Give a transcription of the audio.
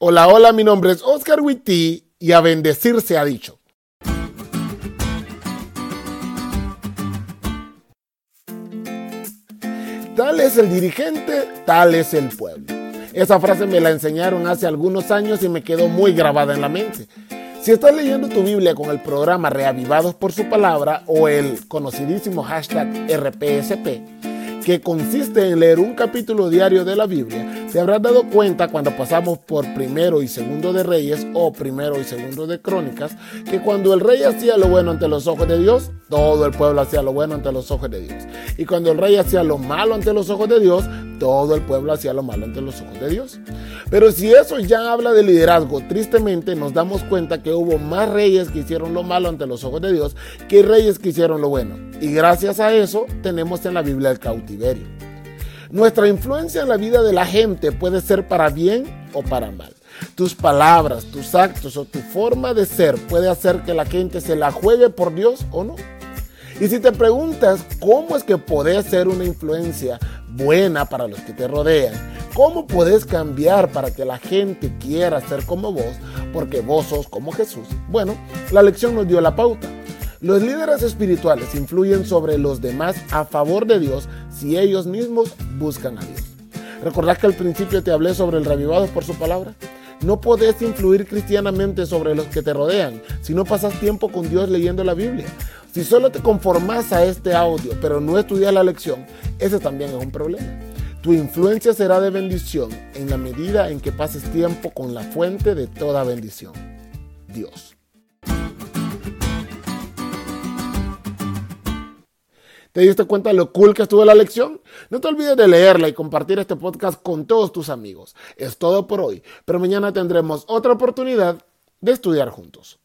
Hola, hola, mi nombre es Oscar Witty y a bendecir se ha dicho. Tal es el dirigente, tal es el pueblo. Esa frase me la enseñaron hace algunos años y me quedó muy grabada en la mente. Si estás leyendo tu Biblia con el programa Reavivados por su palabra o el conocidísimo hashtag RPSP, que consiste en leer un capítulo diario de la Biblia, te habrás dado cuenta cuando pasamos por primero y segundo de Reyes o primero y segundo de Crónicas, que cuando el rey hacía lo bueno ante los ojos de Dios, todo el pueblo hacía lo bueno ante los ojos de Dios. Y cuando el rey hacía lo malo ante los ojos de Dios, todo el pueblo hacía lo malo ante los ojos de Dios. Pero si eso ya habla de liderazgo, tristemente nos damos cuenta que hubo más reyes que hicieron lo malo ante los ojos de Dios que reyes que hicieron lo bueno. Y gracias a eso tenemos en la Biblia el cautiverio. Nuestra influencia en la vida de la gente puede ser para bien o para mal. Tus palabras, tus actos o tu forma de ser puede hacer que la gente se la juegue por Dios o no. Y si te preguntas cómo es que podés ser una influencia buena para los que te rodean, cómo podés cambiar para que la gente quiera ser como vos, porque vos sos como Jesús, bueno, la lección nos dio la pauta. Los líderes espirituales influyen sobre los demás a favor de Dios si ellos mismos buscan a Dios. ¿Recordás que al principio te hablé sobre el revivado por su palabra? No podés influir cristianamente sobre los que te rodean si no pasas tiempo con Dios leyendo la Biblia. Si solo te conformas a este audio, pero no estudias la lección, ese también es un problema. Tu influencia será de bendición en la medida en que pases tiempo con la fuente de toda bendición, Dios. ¿Te diste cuenta de lo cool que estuvo la lección? No te olvides de leerla y compartir este podcast con todos tus amigos. Es todo por hoy, pero mañana tendremos otra oportunidad de estudiar juntos.